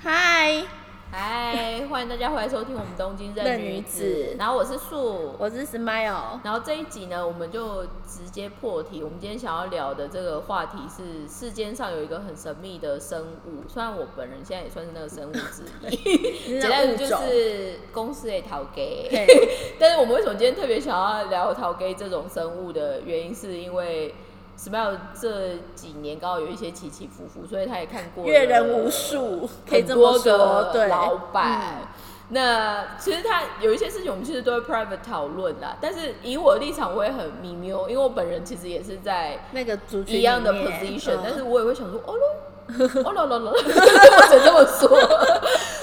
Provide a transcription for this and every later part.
嗨，嗨，欢迎大家回来收听我们东京任任女女子子。然后我是树，我是 Smile。然后这一集呢，我们就直接破题。我们今天想要聊的这个话题是世间上有一个很神秘的生物，虽然我本人现在也算是那个生物之一，简单的就是公司的陶给。嘿 但是我们为什么今天特别想要聊陶给这种生物的原因，是因为 Smile 这几年刚好有一些起起伏伏，所以他也看过阅人无数，可以很这么多说。对，个老板。嗯那其实他有一些事情，我们其实都会 private 讨论啦。但是以我的立场，我也很迷谬，因为我本人其实也是在那个一样的 position，、嗯但是我也会想说，哦喽，哦喽喽喽，我只能这么说。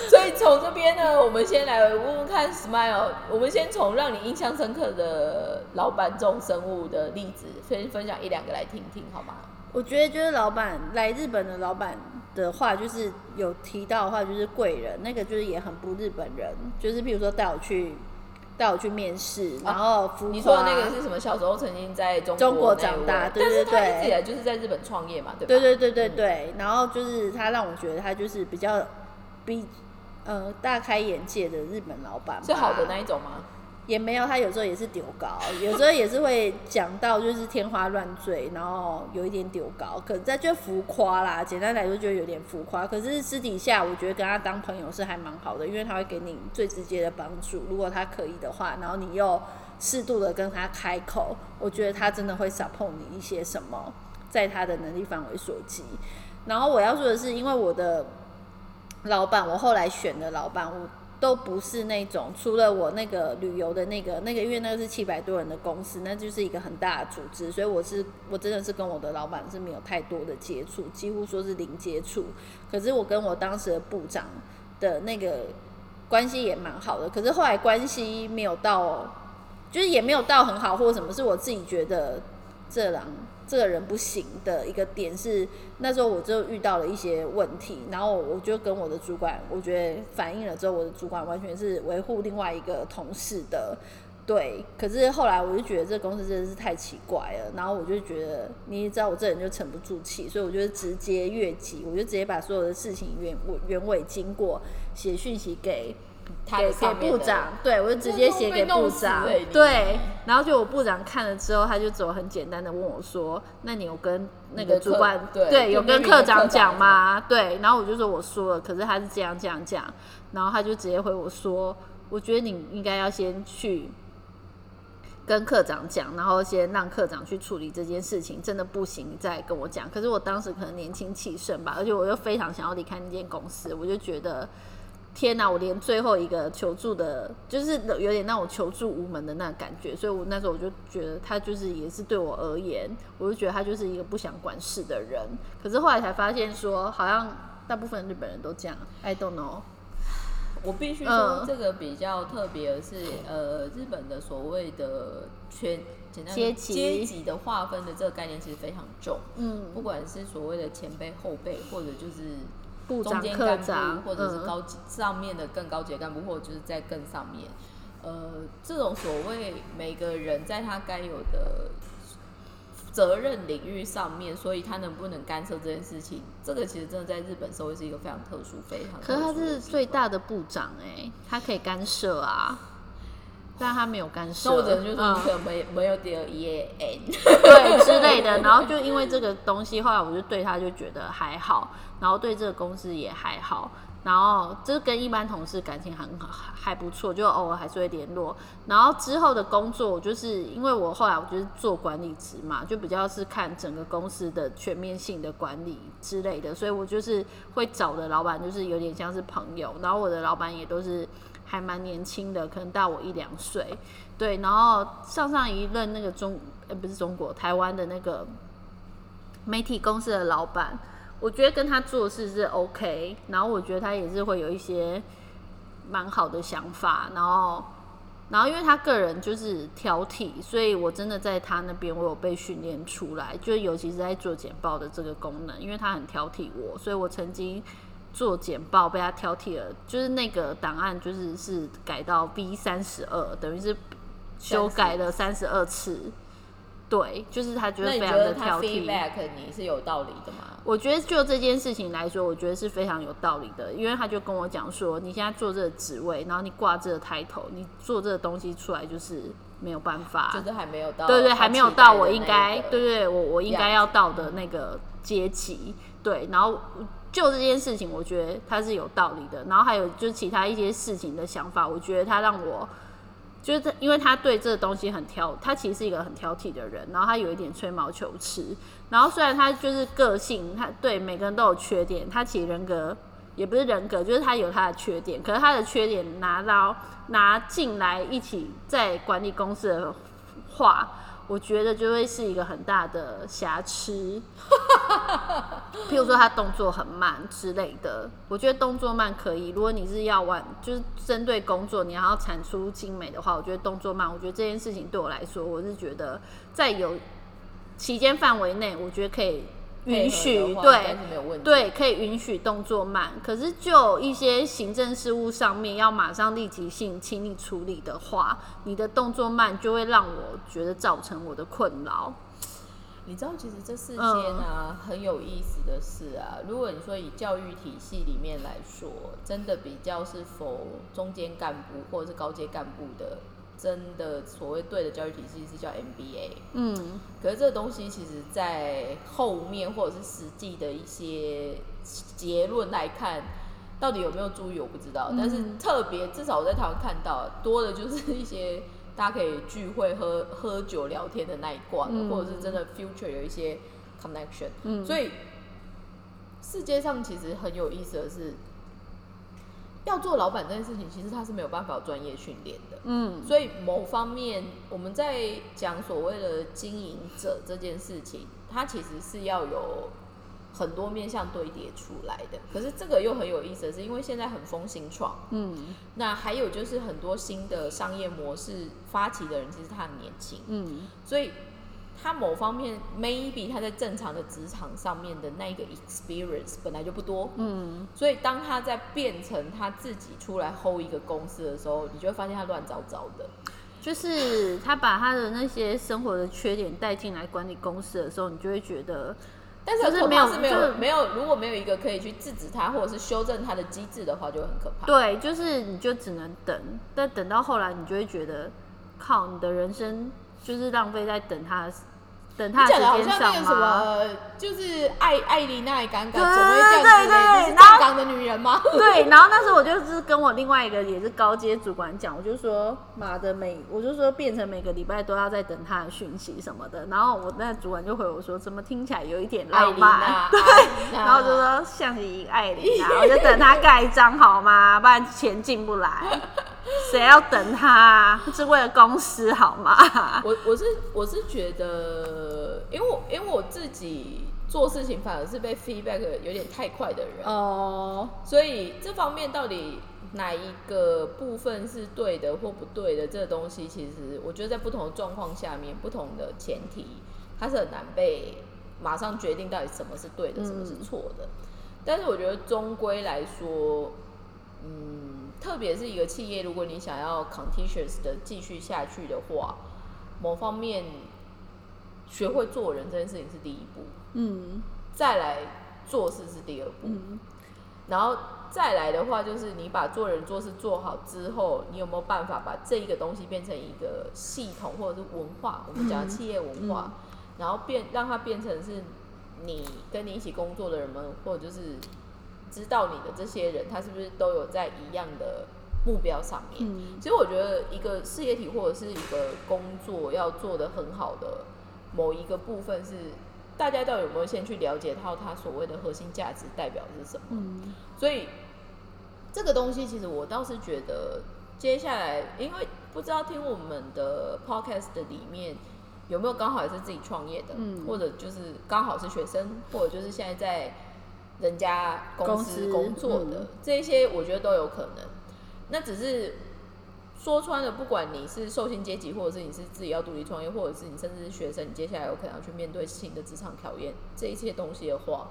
所以从这边呢，我们先来问问看 Smile，我们先从让你印象深刻的老板这种生物的例子，先分享一两个来听听，好吗？我觉得就是老板来日本的老板的话，就是有提到的话，就是贵人，那个就是也很不日本人，就是譬如说带我去带我去面试，然后你说的那个是什么？小时候曾经在中中国长大位对对但是他对一直以来就是在日本创业嘛，对吧？对对对对对，然后就是他让我觉得他就是比较比呃大开眼界的日本老板吧，是好的那一种吗？也没有，他有时候也是丢高，有时候也是会讲到就是天花乱坠，然后有一点丢高，可在就浮夸啦。简单来说，就有点浮夸。可是私底下，我觉得跟他当朋友是还蛮好的，因为他会给你最直接的帮助，如果他可以的话，然后你又适度的跟他开口，我觉得他真的会少碰你一些什么，在他的能力范围所及。然后我要说的是，因为我的老板，我后来选的老板，我都不是那种，除了我那个旅游的那个那个，因为那个是七百多人的公司，那就是一个很大的组织，所以我是我真的是跟我的老板是没有太多的接触，几乎说是零接触。可是我跟我当时的部长的那个关系也蛮好的，可是后来关系没有到，就是也没有到很好或者什么，是我自己觉得这人这个人不行的一个点是，那时候我就遇到了一些问题，然后我就跟我的主管，我觉得反映了之后，我的主管完全是维护另外一个同事的。对，可是后来我就觉得这公司真的是太奇怪了，然后我就觉得你也知道我这人就沉不住气，所以我就直接越级，我就直接把所有的事情原原委经过写讯息给他给给部长，对我就直接写给部长欸，对，然后就我部长看了之后，他就走很简单的问我说：“那你有跟那个主管对有跟科长课长讲吗？”对，然后我就说我说了，可是他是这样这样讲，然后他就直接回我说：“我觉得你应该要先去。”跟科长讲，然后先让科长去处理这件事情，真的不行，你再跟我讲。可是我当时可能年轻气盛吧，而且我又非常想要离开那间公司，我就觉得天哪，我连最后一个求助的，就是有点那种求助无门的那感觉，所以我那时候我就觉得他就是也是对我而言，我就觉得他就是一个不想管事的人。可是后来才发现说，好像大部分日本人都这样，I don't know。我必须说，嗯这个比较特别的是，呃，日本的所谓的圈简单阶级阶级的划分的这个概念其实非常重。嗯，不管是所谓的前辈、后辈，或者就是中间科干长，部，或者是嗯高级、上面的更高级的干部，或者就是在更上面。呃，这种所谓每个人在他该有的责任领域上面，所以他能不能干涉这件事情，这个其实真的在日本社会是一个非常特殊、非常特殊可是他是最大的部长哎、他可以干涉啊，但他没有干涉。那我只能就说，嗯你可能没没有第二 E N，对之类的。然后就因为这个东西，后来我就对他就觉得还好，然后对这个公司也还好。然后这跟一般同事感情很好，还不错，就偶尔还是会联络。然后之后的工作，就是因为我后来我就是做管理职嘛，就比较是看整个公司的全面性的管理之类的，所以我就是会找的老板就是有点像是朋友。然后我的老板也都是还蛮年轻的，可能大我一两岁。对，然后上上一任那个中呃不是中国台湾的那个媒体公司的老板，我觉得跟他做事是 OK，然后我觉得他也是会有一些蛮好的想法，然后然后因为他个人就是挑剔，所以我真的在他那边我有被训练出来，就尤其是在做简报的这个功能，因为他很挑剔我，所以我曾经做简报被他挑剔了，就是那个档案就是是改到 B 三十二，等于是修改了三十二次。对，就是他觉得非常的挑剔。feedback 你是有道理的吗？我觉得就这件事情来说，我觉得是非常有道理的，因为他就跟我讲说，你现在做这个职位，然后你挂这个抬头，你做这个东西出来就是没有办法，就是还没有到，对对，还没有到我应该，对对，我我应该要到的那个阶级，对，然后就这件事情，我觉得他是有道理的，然后还有就是其他一些事情的想法，我觉得他让我。就是，因为他对这个东西很挑，他其实是一个很挑剔的人，然后他有一点吹毛求疵，然后虽然他就是个性，他对每个人都有缺点，他其实人格也不是人格，就是他有他的缺点，可是他的缺点拿到拿进来一起在管理公司的话，我觉得就会是一个很大的瑕疵。譬如说他动作很慢之类的，我觉得动作慢可以。如果你是要玩，就是针对工作，你要产出精美的话，我觉得动作慢，我觉得这件事情对我来说，我是觉得在有期间范围内，我觉得可以允许对。对，可以允许动作慢，可是就一些行政事务上面要马上立即性请你处理的话，你的动作慢就会让我觉得造成我的困扰。你知道，其实这世间嗯啊，很有意思的事啊，如果你说以教育体系里面来说，真的比较是否中间干部或者是高阶干部的，真的所谓对的教育体系是叫 MBA。嗯可是这个东西其实，在后面或者是实际的一些结论来看，到底有没有注意我不知道。但是嗯特别，至少我在台湾看到多的就是一些大家可以聚会喝喝酒聊天的那一挂，嗯或者是真的 future 有一些 connection。嗯，所以世界上其实很有意思的是，要做老板这件事情，其实他是没有办法有专业训练的。嗯。所以某方面，我们在讲所谓的经营者这件事情，它其实是要有很多面向堆叠出来的。可是这个又很有意思是，因为现在很风行创，嗯。那还有就是很多新的商业模式发起的人其实他很年轻，嗯。所以他某方面 maybe 他在正常的职场上面的那一个 experience 本来就不多，嗯所以当他在变成他自己出来 hold 一个公司的时候，你就会发现他乱糟糟的。就是他把他的那些生活的缺点带进来管理公司的时候，你就会觉得，但是没有没就是有没有，如果没有一个可以去制止他或者是修正他的机制的话，就很可怕。对，就是你就只能等，但等到后来，你就会觉得，靠，你的人生就是浪费在等他等他的好时间上像那个什吗？么，就是艾艾琳娜也敢敢，对怎么会这样对对对然后站岗的女人吗？对，然后那时候我就是跟我另外一个也是高阶主管讲，我就说妈的每，我就说变成每个礼拜都要在等他的讯息什么的，然后我那主管就回我说，怎么听起来有一点浪漫？娜，对，然后我就说像你艾琳啊，我就等他盖章好吗？不然钱进不来，谁要等他啊？是为了公司好吗？我我是我是觉得，因为我因为我自己做事情反而是被 feedback 有点太快的人，哦，所以这方面到底哪一个部分是对的或不对的，这个东西其实我觉得在不同的状况下面，不同的前提，它是很难被马上决定到底什么是对的，什么是错的。但是我觉得终归来说，嗯，特别是一个企业，如果你想要 continuous 的继续下去的话，某方面学会做人这件事情是第一步，嗯再来做事是第二步。嗯然后再来的话，就是你把做人做事做好之后，你有没有办法把这一个东西变成一个系统或者是文化？我们讲的企业文化，然后变让它变成是你跟你一起工作的人们，或者就是知道你的这些人，他是不是都有在一样的目标上面？嗯其实我觉得一个事业体或者是一个工作要做得很好的某一个部分是，大家到底有没有先去了解到它所谓的核心价值代表是什么？嗯所以这个东西其实我倒是觉得，接下来因为不知道听我们的 podcast 的里面有没有刚好也是自己创业的，嗯或者就是刚好是学生，或者就是现在在人家公司工作的、嗯这一些，我觉得都有可能。那只是说穿了，不管你是受薪阶级，或者是你是自己要独立创业，或者是你甚至是学生，你接下来有可能要去面对新的职场考验，这一切东西的话，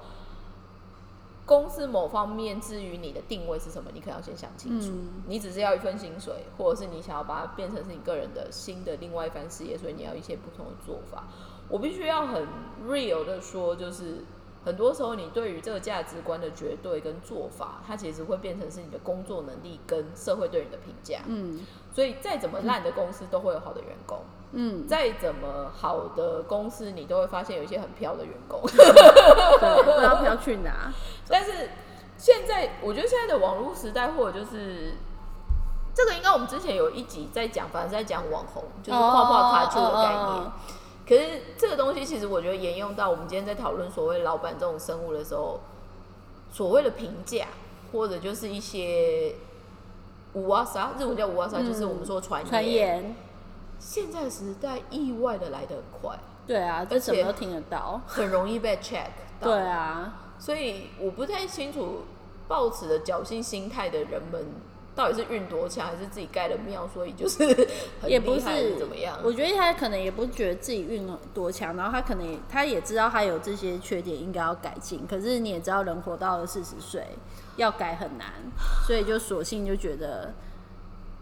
公司某方面至于你的定位是什么，你可能要先想清楚。嗯你只是要一份薪水，或者是你想要把它变成是你个人的新的另外一番事业，所以你要一些不同的做法。我必须要很 real 的说，就是很多时候你对于这个价值观的绝对跟做法，它其实会变成是你的工作能力跟社会对你的评价。嗯所以再怎么烂的公司都会有好的员工，嗯，再怎么好的公司你都会发现有一些很飘的员工。对，不知道飘去哪。但是现在，我觉得现在的网络时代，或者就是这个，应该我们之前有一集在讲，反正在讲网红，就是泡泡卡住的概念。可是这个东西，其实我觉得沿用到我们今天在讨论所谓老板这种生物的时候，所谓的评价，或者就是一些五啊啥，日文叫五啊啥，嗯就是我们说传传言，现在时代意外的来得很快，对啊，这而且什么都听得到。很容易被 check 到。对啊，所以我不太清楚抱持的侥幸心态的人们到底是运多强，还是自己盖的庙，所以就是 也不是怎么样？我觉得他可能也不觉得自己运多强，然后他可能也他也知道他有这些缺点应该要改进，可是你也知道人活到了四十岁要改很难，所以就索性就觉得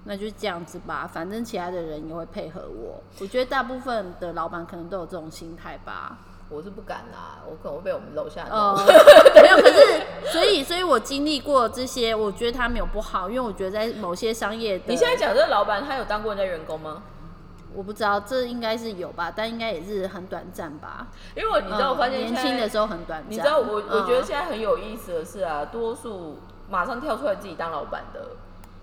那就这样子吧，反正其他的人也会配合我。我觉得大部分的老板可能都有这种心态吧。我是不敢啦，我可能会被我们楼下弄。哦，没有，可是所以所以我经历过这些，我觉得他没有不好，因为我觉得在某些商业的，你现在讲这个老板，他有当过人家员工吗？我不知道，这应该是有吧，但应该也是很短暂吧。因为你知道，我发现嗯年轻的时候很短暂。你知道我我觉得嗯现在很有意思的是啊，多数马上跳出来自己当老板的，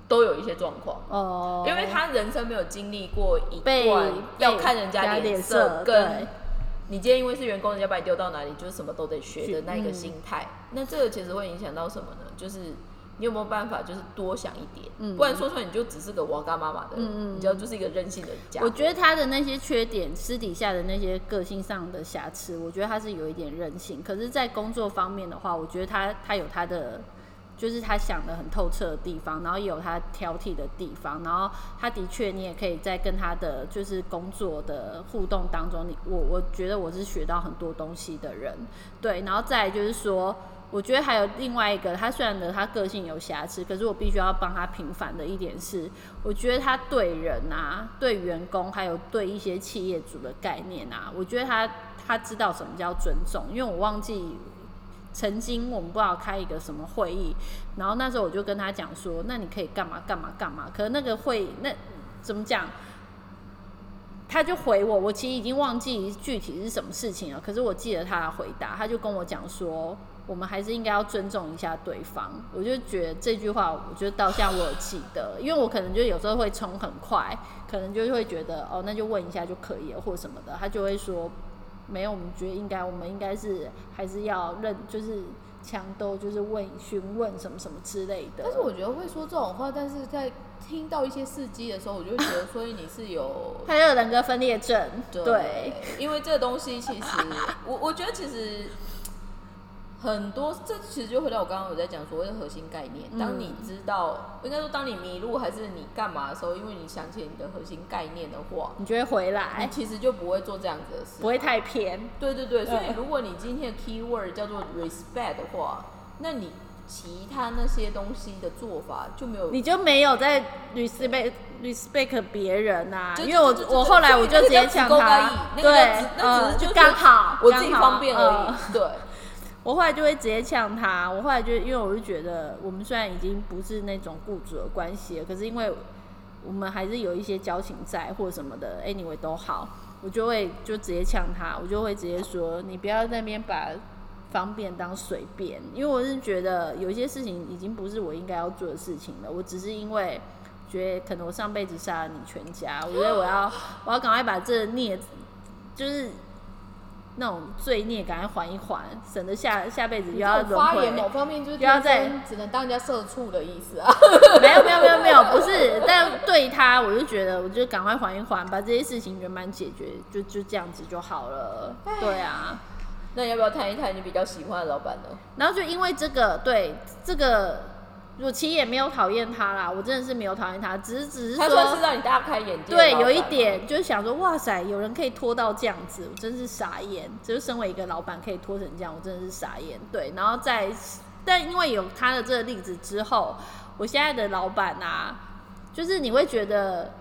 都有一些状况。哦，因为他人生没有经历过一被段要看人家脸脸色，对跟你今天因为是员工，人家把你丢到哪里，就是什么都得学的那一个嗯心态。那这个其实会影响到什么呢？就是你有没有办法，就是多想一点，嗯不然说出来你就只是个我干妈妈的，嗯嗯你知道就是一个任性的家。我觉得他的那些缺点，私底下的那些个性上的瑕疵，我觉得他是有一点任性。可是，在工作方面的话，我觉得他他有他的，就是他想的很透彻的地方，然后也有他挑剔的地方，然后他的确你也可以在跟他的就是工作的互动当中，你我我觉得我是学到很多东西的人，对，然后再就是说。我觉得还有另外一个，他虽然呢他个性有瑕疵，可是我必须要帮他平反的一点是，我觉得他对人啊、对员工，还有对一些企业主的概念啊，我觉得他他知道什么叫尊重。因为我忘记曾经我们不知道开一个什么会议，然后那时候我就跟他讲说，那你可以干嘛干嘛干嘛。可是那个会那怎么讲？他就回我，我其实已经忘记具体是什么事情了，可是我记得他的回答，他就跟我讲说，我们还是应该要尊重一下对方。我就觉得这句话，我觉得到现在我记得，因为我可能就有时候会冲很快，可能就会觉得哦，那就问一下就可以了，或什么的。他就会说，没有，我们觉得应该，我们应该是还是要认，就是强都，就是问询问什么什么之类的。但是我觉得会说这种话，但是在听到一些事迹的时候，我就会觉得，所以你是有他有人格分裂症，对，因为这个东西其实，我我觉得其实很多，这其实就回到我刚刚有在讲所谓的核心概念。嗯。当你知道，应该说当你迷路还是你干嘛的时候，因为你想起你的核心概念的话，你就会回你来，其实就不会做这样子的事，不会太偏。对对对，所以如果你今天的 keyword 叫做 respect 的话，那你其他那些东西的做法就没有你就没有在 respect respect 别人呐、就因为我我后来我就直接抢他，对，那只是嗯，就就刚好，我自己方便而已嗯。对，我后来就会直接呛他，我后来就因为我就觉得我们虽然已经不是那种雇主的关系了，可是因为我们还是有一些交情在或什么的，anyway 都好，我就会就直接呛他，我就会直接说你不要在那边把方便当随便，因为我是觉得有些事情已经不是我应该要做的事情了，我只是因为觉得可能我上辈子杀了你全家，我觉得我要我要赶快把这孽就是那种罪孽赶快缓一缓，省得下下辈子又要发轮回。言某方面就是又要再只能当人家社畜的意思啊。没有没有没有没有，不是，但对他我就觉得，我就赶快缓一缓，把这些事情圆满解决，就就这样子就好了。对啊，那要不要谈一谈你比较喜欢的老板呢？然后就因为这个，对这个，我其实也没有讨厌他啦，我真的是没有讨厌他，只是只是他算是说，让你大开眼界对，有一点就是想说，哇塞，有人可以拖到这样子，我真是傻眼。就是身为一个老板可以拖成这样，我真的是傻眼。对，然后在但因为有他的这个例子之后，我现在的老板啊，就是你会觉得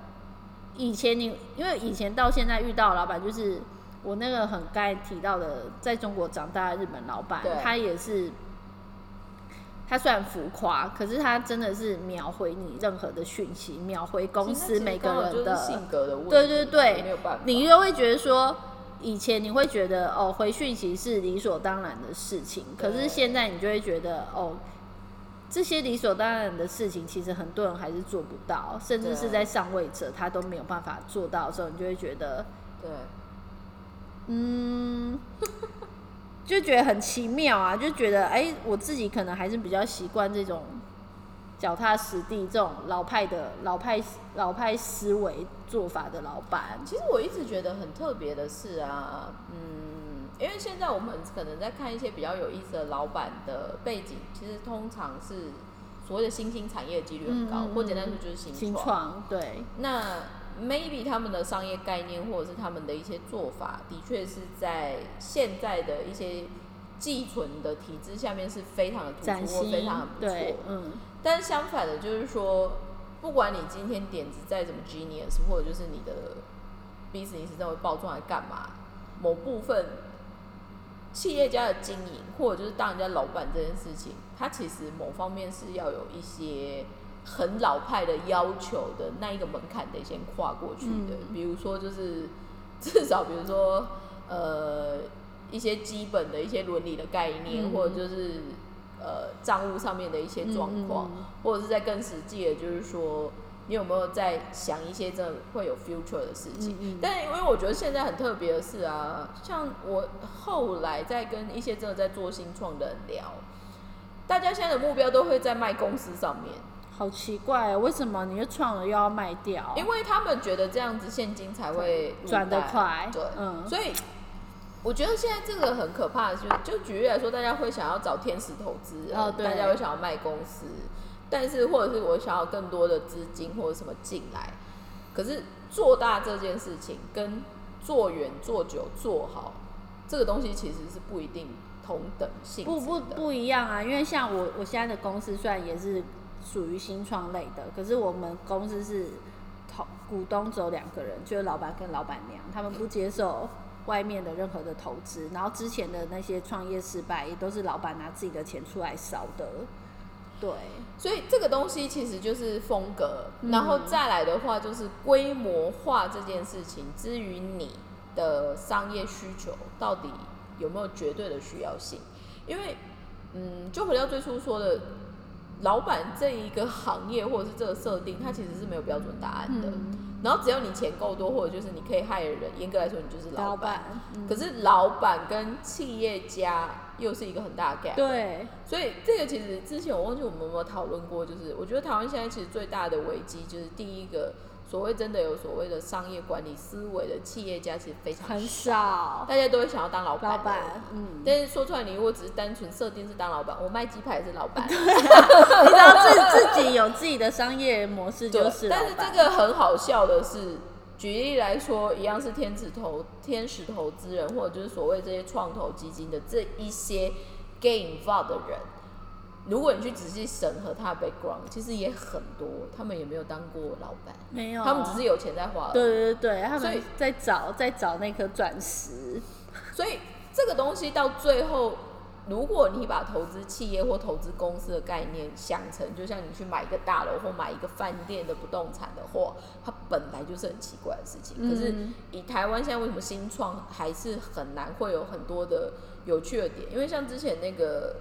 以前你因为以前到现在遇到的老板，就是我那个很该提到的，在中国长大的日本老板，他也是。他虽然浮夸，可是他真的是秒回你任何的讯息，秒回公司每个人的性格的问题，对对对没有办法，你就会觉得说，以前你会觉得哦，回讯息是理所当然的事情，可是现在你就会觉得哦，这些理所当然的事情，其实很多人还是做不到，甚至是在上位者他都没有办法做到的时候，你就会觉得，对。嗯，就觉得很奇妙啊，就觉得哎、我自己可能还是比较习惯这种脚踏实地、这种老派的老派老派思维做法的老板。其实我一直觉得很特别的是啊，嗯，因为现在我们可能在看一些比较有意思的老板的背景，其实通常是所谓的新兴产业的几率很高，或简单说就是新。创对，那 maybe 他们的商业概念或者是他们的一些做法，的确是在现在的一些寄存的体制下面是非常的突出或非常的不错，。嗯，但是相反的，就是说，不管你今天点子再怎么 genius，或者就是你的 business 认为爆出来干嘛，某部分企业家的经营，或者就是当人家老板这件事情，它其实某方面是要有一些很老派的要求的那一个门槛得先跨过去的。嗯。比如说，就是 至少比如说呃一些基本的一些伦理的概念，嗯。或者就是呃账务上面的一些状况，或者是在更实际的，就是说你有没有在想一些真的会有 future 的事情？但因为我觉得现在很特别的是啊，像我后来在跟一些真的在做新创的人聊，大家现在的目标都会在卖公司上面，好奇怪、哦，为什么你又创了又要卖掉？因为他们觉得这样子现金才会入转得快对，嗯所以。我觉得现在这个很可怕的是，就举例来说，大家会想要找天使投资人，哦对大家会想要卖公司，但是或者是我想要更多的资金或者什么进来，可是做大这件事情跟做远、做久、做好这个东西其实是不一定同等性不不不一样啊，因为像我我现在的公司虽然也是属于新创类的，可是我们公司是投股东只有两个人，就是老板跟老板娘，他们不接受外面的任何的投资，然后之前的那些创业失败也都是老板拿自己的钱出来烧的，对，所以这个东西其实就是风格，然后再来的话就是规模化这件事情，至于你的商业需求到底有没有绝对的需要性？因为，嗯，就回到最初说的，老板这一个行业或者是这个设定，它其实是没有标准答案的。嗯然后只要你钱够多，或者就是你可以害人，严格来说你就是老板。老板，嗯可是老板跟企业家又是一个很大的 gap。对，所以这个其实之前我忘记我们有没有讨论过，就是我觉得台湾现在其实最大的危机就是第一个所谓真的有所谓的商业管理思维的企业家其实非常很少，大家都会想要当老板。老板，。嗯，但是说出来，你如果只是单纯设定是当老板，我卖鸡排也是老板，你只要自自己有自己的商业模式就是老但是板，这个很好笑的是，举例来说，一样是天使投天使投资人，或者就是所谓这些创投基金的这一些 get involved 的人，如果你去仔细审核他的 background，其实也很多，他们也没有当过老板，没有，他们只是有钱在花。对对对，他们在找在找那颗钻石，所以这个东西到最后，如果你把投资企业或投资公司的概念想成，就像你去买一个大楼或买一个饭店的不动产的话，它本来就是很奇怪的事情。可是嗯以台湾现在为什么新创还是很难会有很多的有趣的点？因为像之前那个。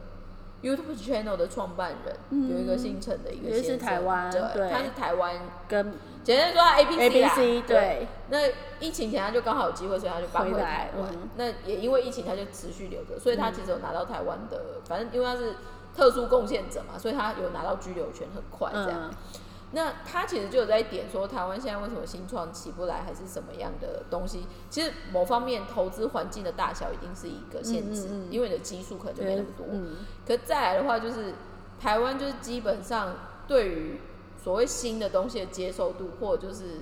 YouTube channel 的创办人、嗯。有一个姓陈的一个先生，台湾对，他是台湾，跟简单说他 A B A C B 啦 C 对，那疫情前他就刚好有机会，所以他就搬回台湾。嗯。那也因为疫情，他就持续留着，所以他其实有拿到台湾的，反正因为他是特殊贡献者嘛，所以他有拿到居留权，很快这样。嗯，那他其实就有在点说，台湾现在为什么新创起不来，还是什么样的东西？其实某方面投资环境的大小一定是一个限制，嗯嗯嗯因为你的基数可能就没那么多。嗯，可再来的话，就是台湾就是基本上对于所谓新的东西的接受度，或者就是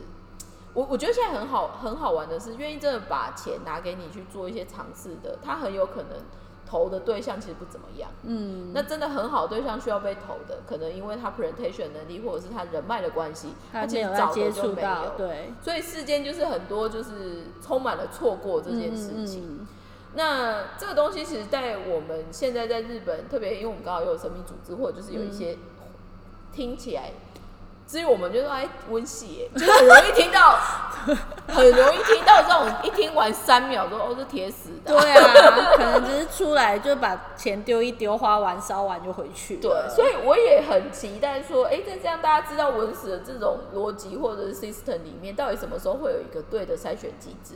我我觉得现在很好很好玩的是，愿意真的把钱拿给你去做一些尝试的，他很有可能投的对象其实不怎么样。嗯，那真的很好对象需要被投的，可能因为他 presentation 能力或者是他人脉的关系，他没其实早的就没有。对，所以世间就是很多就是充满了错过这件事情。那这个东西其实，在我们现在在日本，特别因为我们刚好有神秘组织，或者就是有一些听起来，至于我们就说哎温系耶，就是很容易听到，很容易听到这种一听完三秒说哦是铁死的啊、对啊，可能只是出来就把钱丢一丢，花完烧完就回去了。对，所以我也很期待说，哎、在这样大家知道文史的这种逻辑或者是 system 里面，到底什么时候会有一个对的筛选机制？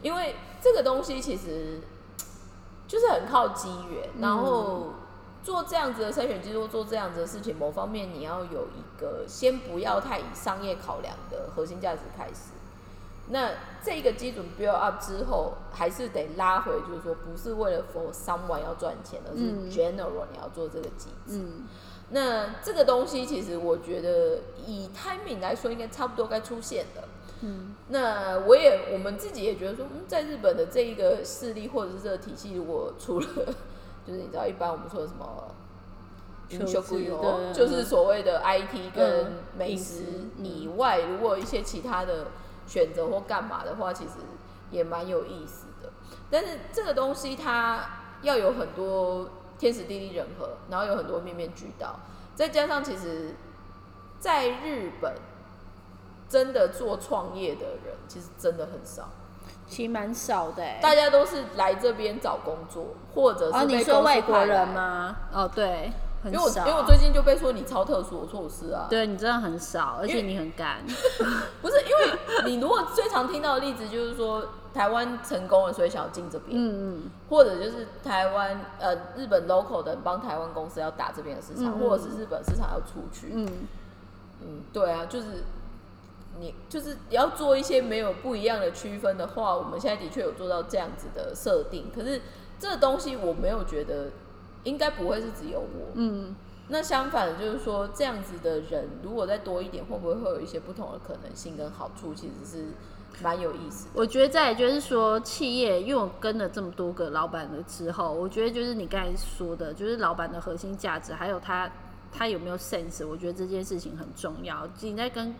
因为这个东西其实就是很靠机缘，然后做这样子的筛选机制，或做这样子的事情，某方面你要有一个先不要太以商业考量的核心价值开始。那这个基准 build up 之后，还是得拉回，就是说不是为了 for someone 要赚钱，而是嗯 general 你要做这个机制。嗯，那这个东西其实我觉得以 timing 来说，应该差不多该出现了。嗯，那我也我们自己也觉得说，嗯，在日本的这一个势力或者是这个体系，如果除了就是你知道，一般我们说的什么。就是所谓的 IT 跟嗯美食以外，如果一些其他的选择或干嘛的话，其实也蛮有意思的。但是这个东西它要有很多天时地利人和，然后有很多面面俱到，再加上其实在日本真的做创业的人其实真的很少，其实蛮少的哎。大家都是来这边找工作，或者哦，是你说外国人？吗？哦，对，很因为我。因为我最近就被说你超特殊，我说我是啊，对你真的很少，而且你很干。不是因为你如果最常听到的例子就是说台湾成功了，所以想要进这边，嗯嗯，或者就是台湾呃日本 local 的人帮台湾公司要打这边的市场，嗯嗯或者是日本市场要出去，嗯，嗯，对啊，就是你就是要做一些没有不一样的区分的话，我们现在的确有做到这样子的设定，可是这东西我没有觉得应该不会是只有我，嗯，那相反的，就是说这样子的人如果再多一点，会不会会有一些不同的可能性跟好处？其实是蛮有意思的。我觉得再就是说，企业，因为我跟了这么多个老板了之后，我觉得就是你刚才说的，就是老板的核心价值，还有他他有没有 sense，我觉得这件事情很重要。你在跟，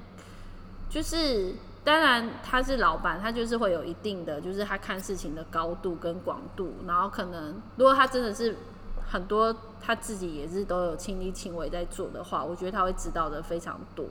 就是当然他是老板，他就是会有一定的，就是他看事情的高度跟广度，然后可能如果他真的是很多他自己也是都有亲力亲为在做的话，我觉得他会知道的非常多。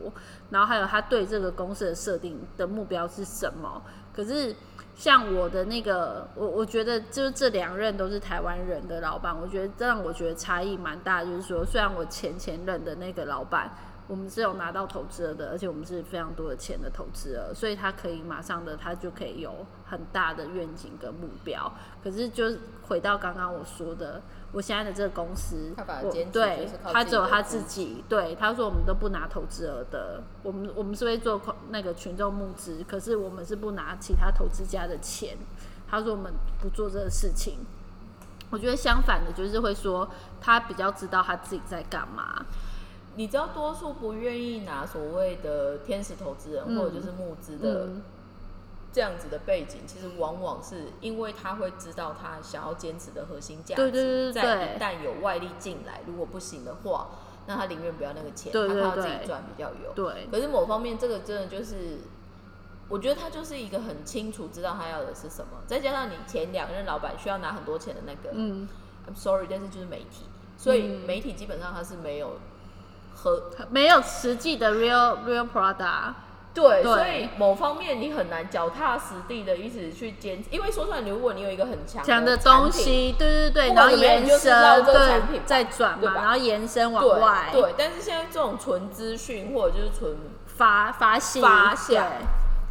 然后还有他对这个公司的设定的目标是什么。可是像我的那个，我我觉得就是这两任都是台湾人的老板，我觉得这让我觉得差异蛮大。就是说，虽然我前前任的那个老板。我们是有拿到投资额的，而且我们是非常多的钱的投资额，所以他可以马上的，他就可以有很大的愿景跟目标。可是就回到刚刚我说的，我现在的这个公司我对他只有他自己，对他说我们都不拿投资额的，我们我们是会做那个群众募资，可是我们是不拿其他投资家的钱。他说我们不做这个事情。我觉得相反的，就是会说他比较知道他自己在干嘛。你知道，多数不愿意拿所谓的天使投资人、嗯或者就是募资的嗯这样子的背景，其实往往是因为他会知道他想要坚持的核心价值，对对对对在一旦有外力进来，如果不行的话，那他宁愿不要那个钱，对对他靠自己赚比较有。对，可是某方面，这个真的就是，我觉得他就是一个很清楚知道他要的是什么，再加上你前两任老板需要拿很多钱的那个、嗯，i m sorry，但是就是媒体，所以嗯媒体基本上他是没有和没有实际的 real real product。对，所以某方面你很难脚踏实地的一直去坚持，因为说出来，如果你有一个很强强的东西，对对对，然后延伸，对嘛，再转嘛，然后延伸往对外，对，但是现在这种纯资讯或者就是纯发发泄发现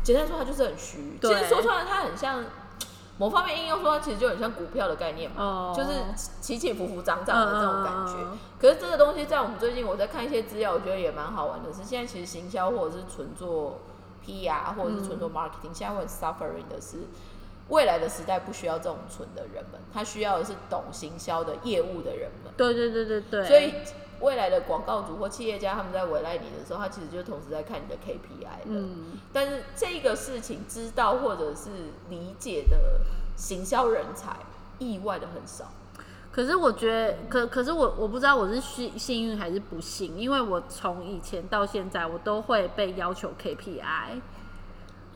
简单说，它就是很虚。其对实说出来，它很像某方面应用说，它其实就很像股票的概念嘛，哦就是起起伏伏、涨涨的这种感觉。可是这个东西在我们最近我在看一些资料，我觉得也蛮好玩的是，现在其实行销或者是纯做 PR 或者是纯做 marketing，、现在会很 suffering 的是。未来的时代不需要这种纯的人们，他需要的是懂行销的业务的人们。对对对对对，所以未来的广告主或企业家他们在委赖你的时候，他其实就同时在看你的 KPI 的。嗯，但是这个事情知道或者是理解的行销人才，意外的很少。可是我觉得，可可是我我不知道我是幸幸运还是不幸，因为我从以前到现在，我都会被要求 KPI。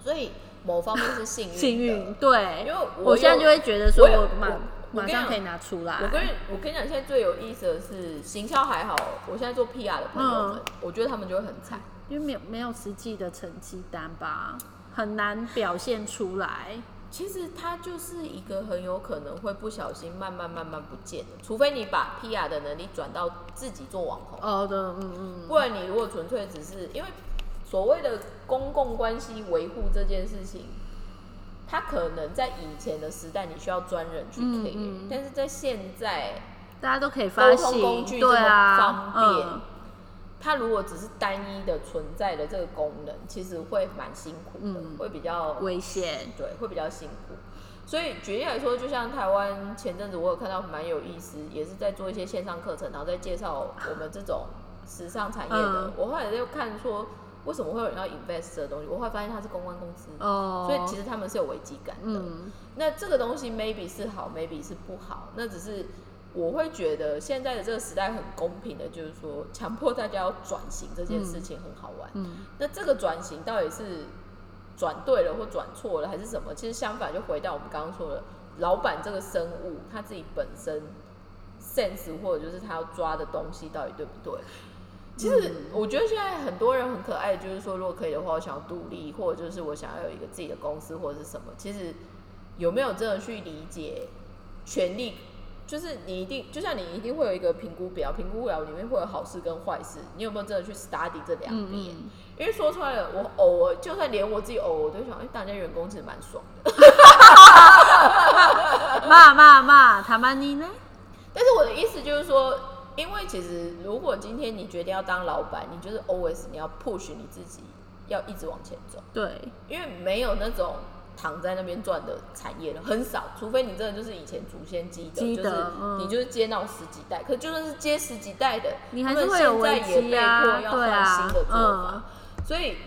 所以某方面是幸运，幸运对，因为我现在就会觉得说我马马上可以拿出来。我跟你我跟你讲，现在最有意思的是行销还好，我现在做 PR 的朋友们，我觉得他们就会很惨，因为没有没有实际的成绩单吧，很难表现出来。其实它就是一个很有可能会不小心慢慢慢慢不见的，除非你把 PR 的能力转到自己做网红。哦的，嗯嗯。不然你如果纯粹只是因为所谓的公共关系维护这件事情，它可能在以前的时代你需要专人去 care，但是在现在大家都可以发信，工具这么方便。它如果只是单一的存在的这个功能，其实会蛮辛苦的，会比较危险，对，会比较辛苦。所以举例来说，就像台湾前阵子我有看到蛮有意思，也是在做一些线上课程，然后在介绍我们这种时尚产业的。我后来就看说，为什么会有人要 invest 这东西？我会发现它是公关公司，哦，所以其实他们是有危机感的。那这个东西 maybe 是好，maybe 是不好，那只是。我会觉得现在的这个时代很公平的，就是说强迫大家要转型这件事情很好玩。嗯，那这个转型到底是转对了或转错了，还是什么？其实相反，就回到我们刚刚说的，老板这个生物他自己本身 sense 或者就是他要抓的东西到底对不对？其实我觉得现在很多人很可爱，就是说如果可以的话，我想要独立，或者就是我想要有一个自己的公司或者是什么。其实有没有真的去理解权力？就是你一定，就像你一定会有一个评估表，评估表里面会有好事跟坏事，你有没有真的去 study 这两边？因为说出来了，我偶尔就算连我自己偶尔都想，哎，当家员工其实蛮爽的。骂骂骂，他妈你呢？但是我的意思就是说，因为其实如果今天你决定要当老板，你就是 always 你要 push 你自己，要一直往前走。对，因为没有那种。躺在那边赚的产业了很少，除非你真的就是以前祖先积的，就是你就是接到十几代，可就算是接十几代的，你还是会有危机啊，对啊，新的做法。所以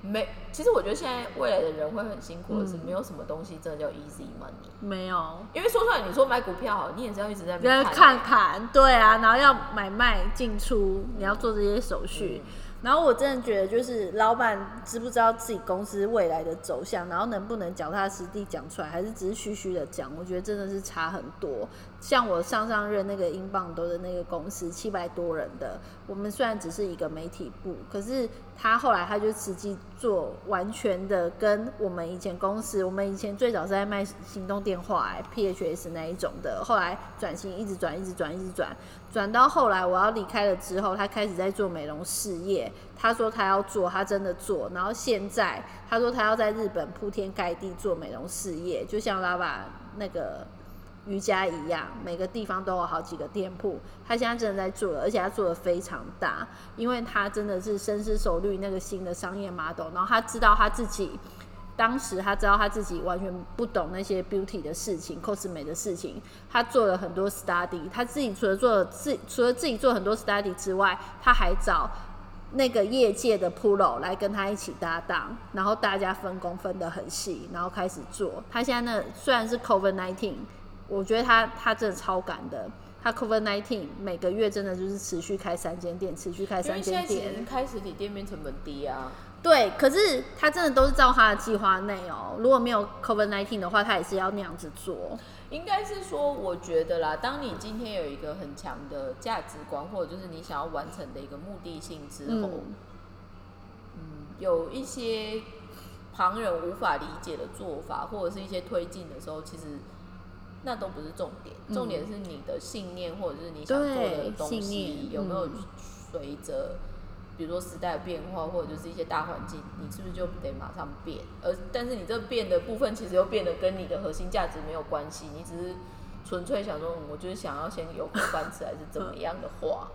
没，其实我觉得现在未来的人会很辛苦的是，没有什么东西真的叫 easy money，没有，因为说出来，你说买股票好，你也是要一直在看看，对啊，然后要买卖进出，你要做这些手续。然后我真的觉得，就是老板知不知道自己公司未来的走向，然后能不能脚踏实地讲出来，还是只是虚虚的讲？我觉得真的是差很多。像我上上任那个英镑多的那个公司，七百多人的，我们虽然只是一个媒体部，可是他后来他就实际做完全的跟我们以前公司，我们以前最早是在卖行动电话，PHS 那一种的，后来转型一直转，一直转，一直转，转到后来我要离开了之后，他开始在做美容事业。他说他要做，他真的做，然后现在他说他要在日本铺天盖地做美容事业，就像拉巴那个。瑜伽一样，每个地方都有好几个店铺。他现在真的在做，而且他做的非常大，因为他真的是深思熟虑那个新的商业 model。然后他知道他自己，当时他知道他自己完全不懂那些 beauty 的事情，cos 美的事情。他做了很多 study，他自己除了做自除了自己做很多 study 之外，他还找那个业界的 pro 来跟他一起搭档，然后大家分工分得很细，然后开始做。他现在那虽然是 COVID nineteen。我觉得他他真的超赶的，他 Covid nineteen 每个月真的就是持续开三间店，持续开三间店。开实体店面成本低啊。对，可是他真的都是照他的计划内哦。如果没有 Covid nineteen 的话，他也是要那样子做。应该是说，我觉得啦，当你今天有一个很强的价值观，或者就是你想要完成的一个目的性之后，嗯，有一些旁人无法理解的做法，或者是一些推进的时候，其实。那都不是重点，重点是你的信念或者是你想做的东西有没有随着，比如说时代的变化或者就是一些大环境，你是不是就得马上变？而但是你这变的部分其实又变得跟你的核心价值没有关系，你只是纯粹想说，我就是想要先有口饭吃还是怎么样的话，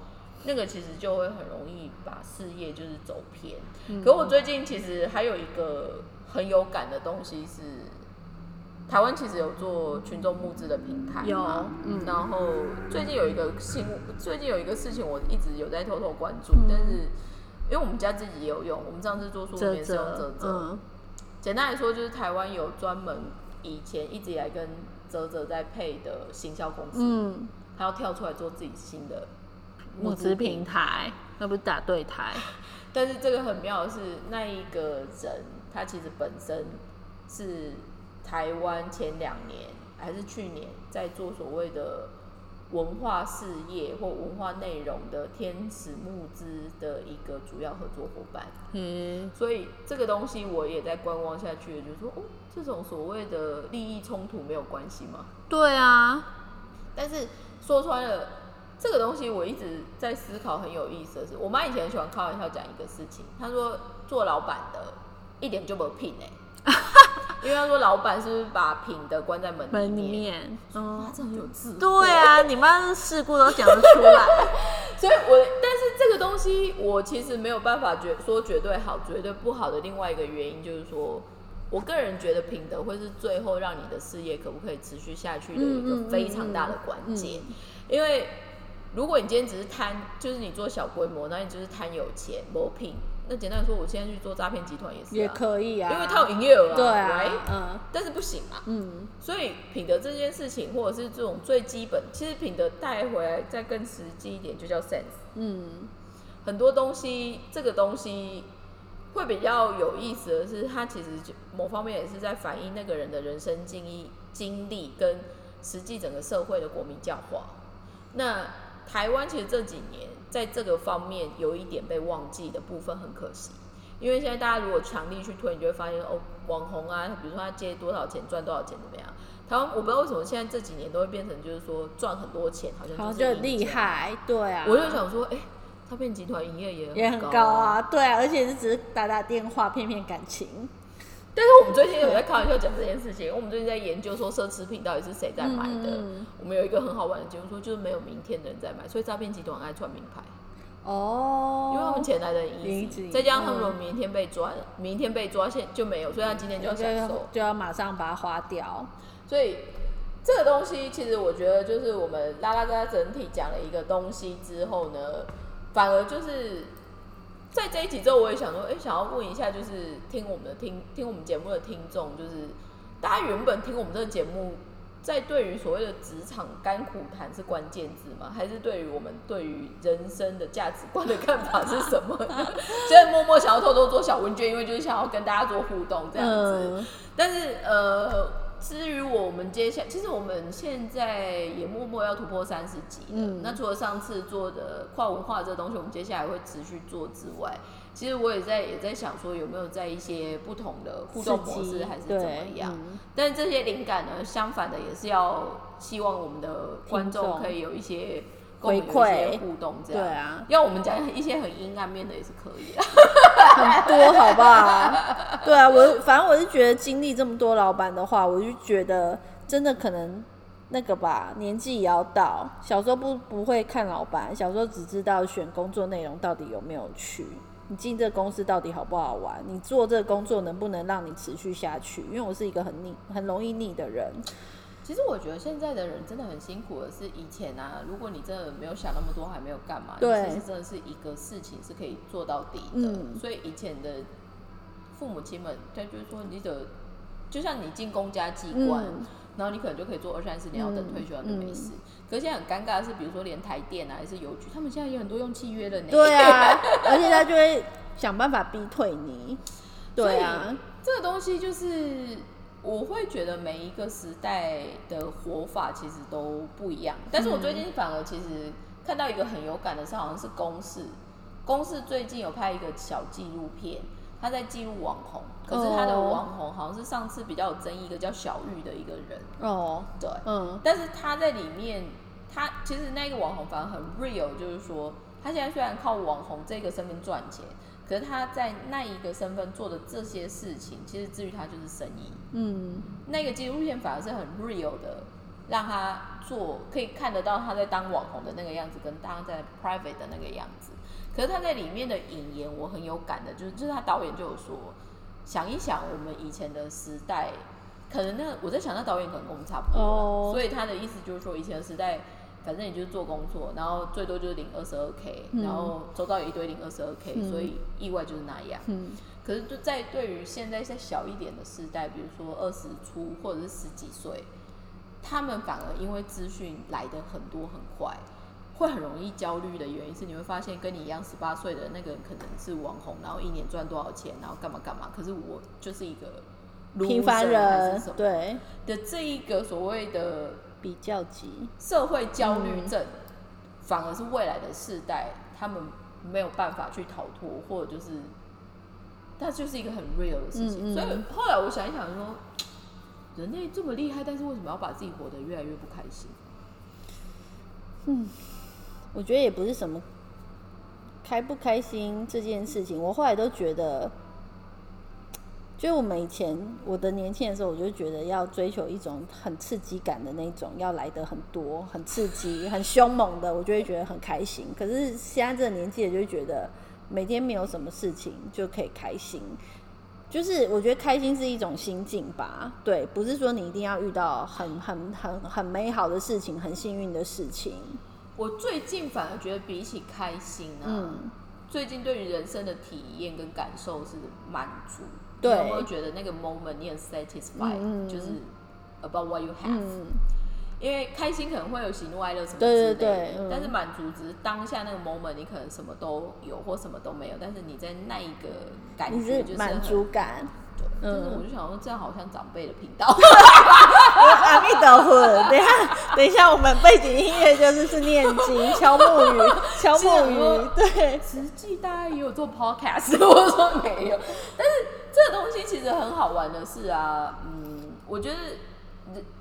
那个其实就会很容易把事业就是走偏。可我最近其实还有一个很有感的东西是。台湾其实有做群众募资的平台，有，嗯，然后最近有一个新，最近有一个事情我一直有在偷偷关注，但是因为我们家自己也有用，我们上次做书面是用泽泽，简单来说就是台湾有专门以前一直以来跟泽泽在配的行销公司，嗯，他要跳出来做自己新的募资平台，那不是打对台？但是这个很妙的是，那一个人他其实本身是台湾前两年还是去年在做所谓的文化事业或文化内容的天使募资的一个主要合作伙伴。嗯，所以这个东西我也在观望下去，就是说，哦，这种所谓的利益冲突没有关系吗？对啊，但是说穿了，这个东西我一直在思考，很有意思的是，我妈以前很喜欢开玩笑讲一个事情，她说做老板的一点就没有品哎、因为他说老板是不是把品德关在门门里里面？面，嗯哇，，这很有智慧。对啊，你妈事故都讲得出来，所以我，但是这个东西我其实没有办法绝说绝对好、绝对不好的另外一个原因就是说，我个人觉得品德会是最后让你的事业可不可以持续下去的一个非常大的关键，因为如果你今天只是贪，就是你做小规模，那你就是贪有钱、没品。那简单来说，我现在去做诈骗集团也是、啊，也可以啊，因为它有营业额啊，对啊 right？嗯但是不行嘛，嗯，所以品德这件事情，或者是这种最基本，其实品德带回来再更实际一点，就叫 sense。嗯，很多东西，这个东西会比较有意思的是，它其实就某方面也是在反映那个人的人生经历、经历跟实际整个社会的国民教化。那台湾其实这几年在这个方面有一点被忘记的部分，很可惜。因为现在大家如果强力去推，你就会发现哦，网红啊，比如说他接多少钱赚多少钱怎么样？台湾我不知道为什么现在这几年都会变成就是说赚很多钱，好像好像是就很厉。害，对啊，我就想说，哎、诈骗集团营业也也很高高啊，对啊，而且是只是打打电话骗骗感情，但是我们最近有在开玩笑讲这件事情，我们最近在研究说奢侈品到底是谁在买的。嗯。我们有一个很好玩的结论说，就是没有明天的人在买，所以诈骗集团爱穿名牌，哦，因为他们钱来的很 easy，easy，再加上他们如果嗯明天被抓，明天被抓现就没有，所以他今天就要享受。就要马上把它花掉，所以这个东西其实我觉得就是我们拉拉扎整体讲了一个东西之后呢，反而就是在这一集之后，我也想说，哎、想要问一下，就是听我们的听听我们节目的听众，就是大家原本听我们这个节目。在对于所谓的职场甘苦谈是关键字吗？还是对于我们对于人生的价值观的看法是什么呢？现在默默想要偷偷做小问卷，因为就是想要跟大家做互动这样子。嗯，但是呃，至于我们接下其实我们现在也默默要突破三十集了。嗯那除了上次做的跨文化这东西，我们接下来会持续做之外，其实我也在也在想说，有没有在一些不同的互动模式还是怎么样？嗯但这些灵感呢，相反的也是要希望我们的观众可以有一些回馈互动，这样。对啊，要我们讲一些很阴暗面的也是可以的。很多好不好？对啊，我反正我是觉得经历这么多老板的话，我就觉得真的可能那个吧，年纪也要到。小时候不不会看老板，小时候只知道选工作内容到底有没有趣，你进这个公司到底好不好玩，你做这个工作能不能让你持续下去？因为我是一个很腻、很容易腻的人。其实我觉得现在的人真的很辛苦的是，以前啊，如果你真的没有想那么多，还没有干嘛，其实真的是一个事情是可以做到底的。嗯所以以前的父母亲们，他就是说你的，就像你进公家机关，嗯然后你可能就可以做二三十年，要等退休那没事。可是现在很尴尬的是，比如说连台电啊，还是邮局，他们现在有很多用契约的呢。对啊，而且他就会想办法逼退你。对啊，这个东西就是我会觉得每一个时代的活法其实都不一样。但是我最近反而其实看到一个很有感的是，好像是公视，公视最近有拍一个小纪录片，他在记录网红，可是他的哦网红好像是上次比较有争议一个叫小玉的一个人，哦，对，嗯但是他在里面，他其实那个网红反而很 real，就是说，他现在虽然靠网红这个身份赚钱，可是他在那一个身份做的这些事情，其实至于他就是生意。嗯那个纪录片反而是很 real 的，让他做可以看得到他在当网红的那个样子，跟当在 private 的那个样子。可是他在里面的引言，我很有感的，就是就是他导演就有说，想一想我们以前的时代，可能那我在想，那导演可能跟我们差不多所以他的意思就是说，以前的时代，反正你就是做工作，然后最多就是领二十二 k，嗯。然后周遭有一堆领二十二 k，、嗯。所以意外就是那样。嗯。可是就在对于现在再小一点的世代，比如说二十出或者是十几岁，他们反而因为资讯来的很多很快，会很容易焦虑的原因是，你会发现跟你一样十八岁的那个人可能是网红，然后一年赚多少钱，然后干嘛干嘛，可是我就是一个平凡人对。的这一个所谓的比较级，社会焦虑嗯症，反而是未来的世代他们没有办法去逃脱，或者就是，它就是一个很 real 的事情。嗯嗯所以后来我想一想说，人类这么厉害，但是为什么要把自己活得越来越不开心？嗯我觉得也不是什么开不开心这件事情，我后来都觉得，就我们以前我的年轻的时候，我就觉得要追求一种很刺激感的那种，要来的很多、很刺激、很凶猛的，我就会觉得很开心。可是现在这个年纪，也就会觉得每天没有什么事情就可以开心。就是我觉得开心是一种心境吧，对，不是说你一定要遇到很很很很美好的事情、很幸运的事情。我最近反而觉得比起开心啊，嗯最近对于人生的体验跟感受是满足。对。你有没有觉得那个 moment 你很 satisfied，、嗯嗯。就是 about what you have？、嗯，因为开心可能会有喜怒哀乐什么之对类的，对对嗯。但是满足只是当下那个 moment，你可能什么都有或什么都没有，但是你在那一个感你觉就是满足。感。但是嗯我就想说，这样好像长辈的频道，阿弥陀佛，等一下，等一下，我们背景音乐就是是念经、敲木鱼、敲木是鱼啊，对，实际大家也有做 podcast，我说没有，但是这个东西其实很好玩的是啊，嗯，我觉得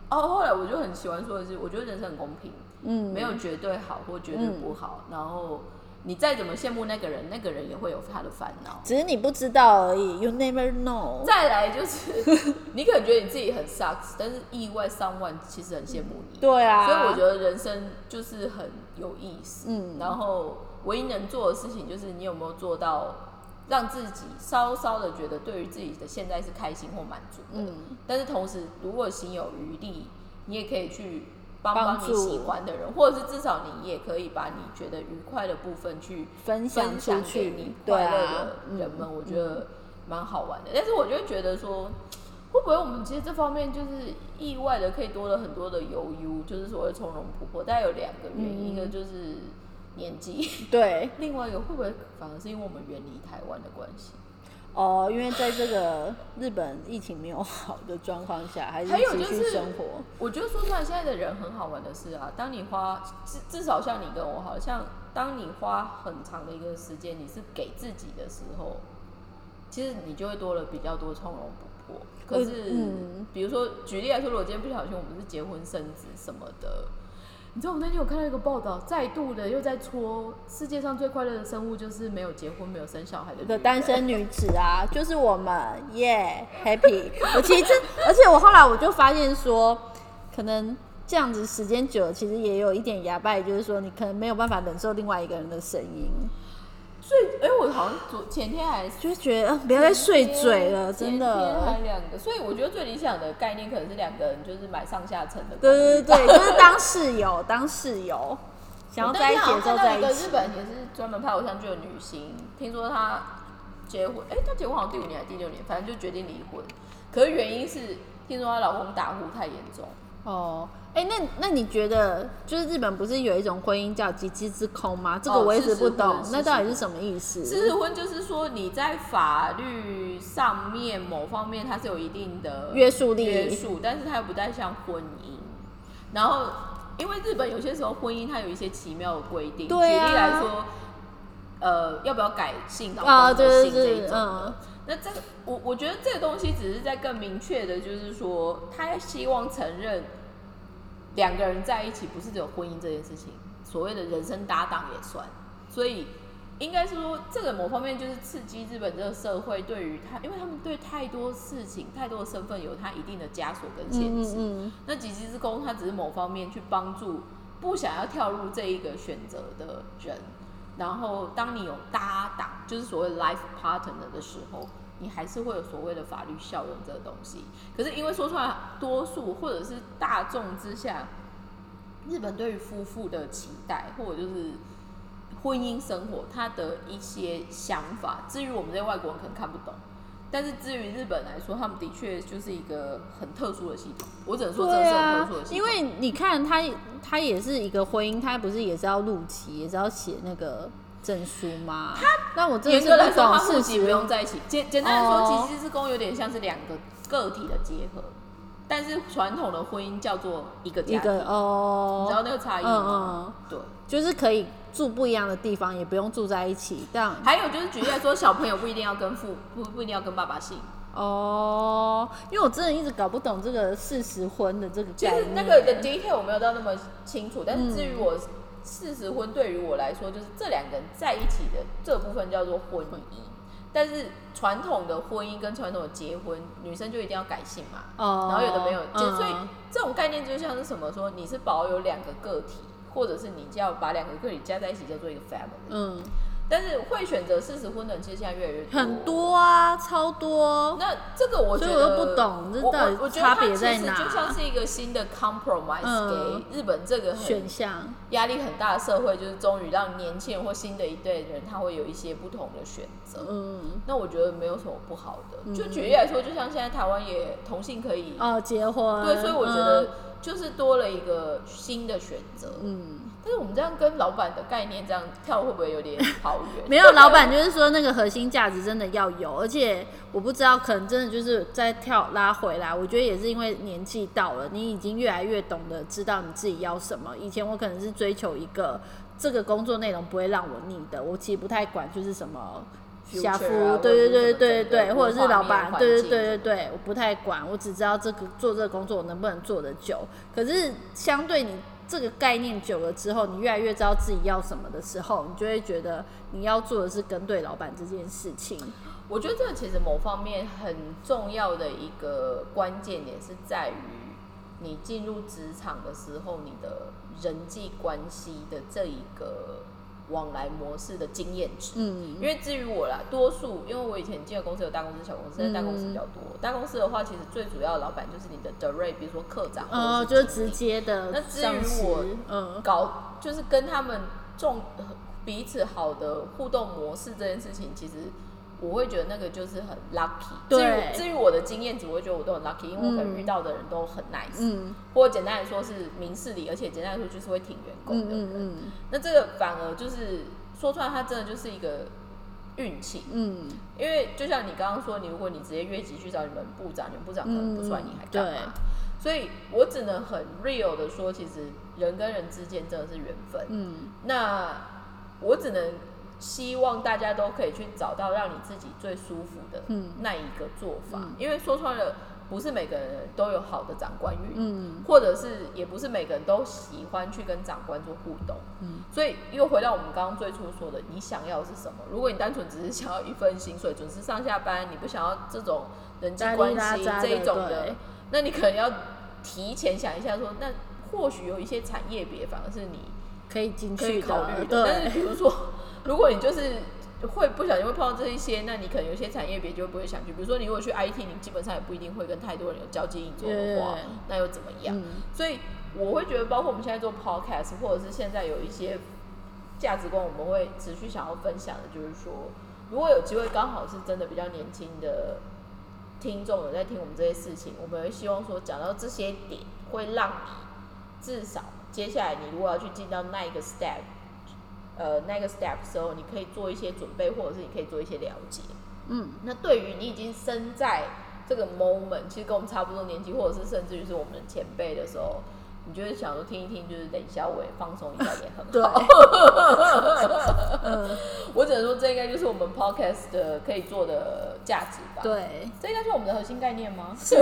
哦，后来我就很喜欢说的是，我觉得人生很公平，嗯，没有绝对好或绝对不好，然后你再怎么羡慕那个人，那个人也会有他的烦恼。只是你不知道而已，You never know。再来就是，你可能觉得你自己很 sucks，但是意外上万其实很羡慕你。对啊，所以我觉得人生就是很有意思。嗯然后唯一能做的事情就是你有没有做到让自己稍稍的觉得对于自己的现在是开心或满足的。嗯但是同时，如果心有余力，你也可以去帮帮你喜欢的人，或者是至少你也可以把你觉得愉快的部分去分享去给你对快乐啊的人们，嗯我觉得蛮好玩的。但是我就觉得说，会不会我们其实这方面就是意外的可以多了很多的悠悠，就是所谓从容不迫。大概有两个原因，嗯一个就是年纪，对另外一个会不会反而是因为我们远离台湾的关系？哦，因为在这个日本疫情没有好的状况下，还是还有持续就是生活。我觉得说出来，现在的人很好玩的是啊，当你花至至少像你跟我好像，当你花很长的一个时间，你是给自己的时候，其实你就会多了比较多从容不迫。可是，嗯比如说举例来说，如果今天不小心我们是结婚生子什么的，你知道我那天有看到一个报道，再度的又在戳世界上最快乐的生物就是没有结婚、没有生小孩的的单身女子啊，就是我们耶、happy。我其实，而且我后来我就发现说，可能这样子时间久了，其实也有一点哑巴，就是说你可能没有办法忍受另外一个人的声音，所以，哎、我好像昨前天还就会觉得、呃、不要再睡嘴了，真前天还的。两个，所以我觉得最理想的概念可能是两个人就是买上下层的。对对对，就是当室友，当室友，想要在一起的时候在一个日。本也是专门拍偶像剧的女星，听说她结婚，哎、她结婚好像第五年还是第六年，反正就决定离婚。可是原因是听说她老公打呼太严重。哦，哎、那那你觉得，就是日本不是有一种婚姻叫吉吉之空吗？这个哦我一直不懂，那到底是什么意思？事实婚就是说你在法律上面某方面它是有一定的约束力约束，但是它又不太像婚姻。然后，因为日本有些时候婚姻它有一些奇妙的规定，对啊举例来说，呃，要不要改姓老啊公的对对对姓这一种的。嗯那这个，我我觉得这个东西只是在更明确的，就是说，他希望承认两个人在一起不是只有婚姻这件事情，所谓的人生搭档也算。所以应该是说，这个某方面就是刺激日本这个社会对于他，因为他们对太多事情、太多的身份有他一定的枷锁跟限制。嗯嗯那吉吉之功，他只是某方面去帮助不想要跳入这一个选择的人。然后，当你有搭档，就是所谓 life partner 的时候，你还是会有所谓的法律效用这个东西。可是因为说出来，多数或者是大众之下，日本对于夫妇的期待，或者就是婚姻生活，他的一些想法，至于我们这些外国人可能看不懂，但是至于日本来说，他们的确就是一个很特殊的系统。我只能说，这是很特殊的，系统。因为你看他，他也是一个婚姻，他不是也是要入籍，也是要写那个证书吗？他那我真的是严格来说，不懂事他户籍不。用在一起。简简单来说，哦其实是公有点像是两个个体的结合，但是传统的婚姻叫做一个家庭。一个你知道哦，那个差异嗯吗？对。就是可以住不一样的地方，也不用住在一起，这样还有就是举例来说，小朋友不一定要跟父不不一定要跟爸爸姓，哦。因为我真的一直搞不懂这个事实婚的这个其概念。实那个的 detail 我没有到那么清楚，但是至于我事实婚，对于我来说，就是这两个人在一起的这部分叫做婚姻。但是传统的婚姻跟传统的结婚，女生就一定要改姓嘛，哦，然后有的没有，所以这种概念就像是什么说，你是保有两个个体，或者是你就要把两个个体加在一起叫做一个 family。嗯，但是会选择四十婚的人，其实现在越来越多，很。多啊，超多。那这个我觉得所以我都不懂这我到底我我觉得它差别在哪就像是一个新的 compromise 嗯给日本这个很选项，压力很大的社会，就是终于让年轻人或新的一代人，他会有一些不同的选择。嗯，那我觉得没有什么不好的。嗯就举例来说，就像现在台湾也同性可以，哦，结婚，对，所以我觉得就是多了一个新的选择。嗯，但是我们这样跟老板的概念这样跳，会不会有点跑远？没有，老板就是说那个核心价值真的要有，而且我不知道，可能真的就是再跳拉回来，我觉得也是因为年纪到了，你已经越来越懂得知道你自己要什么。以前我可能是追求一个这个工作内容不会让我腻的，我其实不太管就是什么。下夫啊，对对对对或者是什么整对，或者是老板，对对对对对，我不太管，我只知道这个做这个工作我能不能做得久。可是相对你这个概念久了之后，你越来越知道自己要什么的时候，你就会觉得你要做的是跟对老板这件事情。我觉得这个其实某方面很重要的一个关键点是在于你进入职场的时候，你的人际关系的这一个往来模式的经验值。嗯因为至于我啦，多数因为我以前进的公司有大公司、小公司，但大公司比较多。大公司的话，其实最主要的老板就是你的 direct，比如说科长，哦，就是直接的那至于我，嗯搞就是跟他们重彼此好的互动模式这件事情，其实我会觉得那个就是很 lucky。至对于至于我的经验值，我会觉得我都很 lucky，因为我可能遇到的人都很 nice，、嗯或者简单来说是明事理，而且简单来说就是会挺员工嗯的人。嗯那这个反而就是说出来，它真的就是一个运气。嗯因为就像你刚刚说，你如果你直接越级去找你们部长，你们部长可能不出来，你还干嘛？嗯所以我只能很 real 的说，其实人跟人之间真的是缘分。嗯那我只能希望大家都可以去找到让你自己最舒服的嗯。那一个做法，嗯。因为说穿了，不是每个人都有好的长官运，嗯。或者是也不是每个人都喜欢去跟长官做互动。嗯。所以又回到我们刚刚最初说的，你想要的是什么？如果你单纯只是想要一份薪水，准时上下班，你不想要这种人际关系这一种的，那你可能要提前想一下说，那或许有一些产业别反而是你可以进去考虑的。但是，比如说，如果你就是会不小心会碰到这一些，那你可能有些产业别就不会想去。比如说，你如果去 IT，你基本上也不一定会跟太多人有交际应酬的话对，那又怎么样？嗯所以我会觉得，包括我们现在做 podcast，或者是现在有一些价值观，我们会持续想要分享的，就是说，如果有机会刚好是真的比较年轻的听众有在听我们这些事情，我们会希望说讲到这些点，会让你至少接下来你如果要去进到那一个 step，呃，那个 step 的时候，你可以做一些准备，或者是你可以做一些了解。嗯那对于你已经身在这个 moment，其实跟我们差不多年纪，或者是甚至于是我们的前辈的时候，你就会想说听一听，就是等一下我也放松一下也很好。嗯 我只能说，这应该就是我们 podcast 的可以做的价值吧。，对，这应该是我们的核心概念吗？是。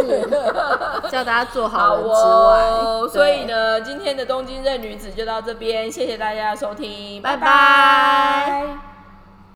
叫大家做好之外，哦，所以，呢，今天的东京热女子就到这边，谢谢大家的收听，拜。拜拜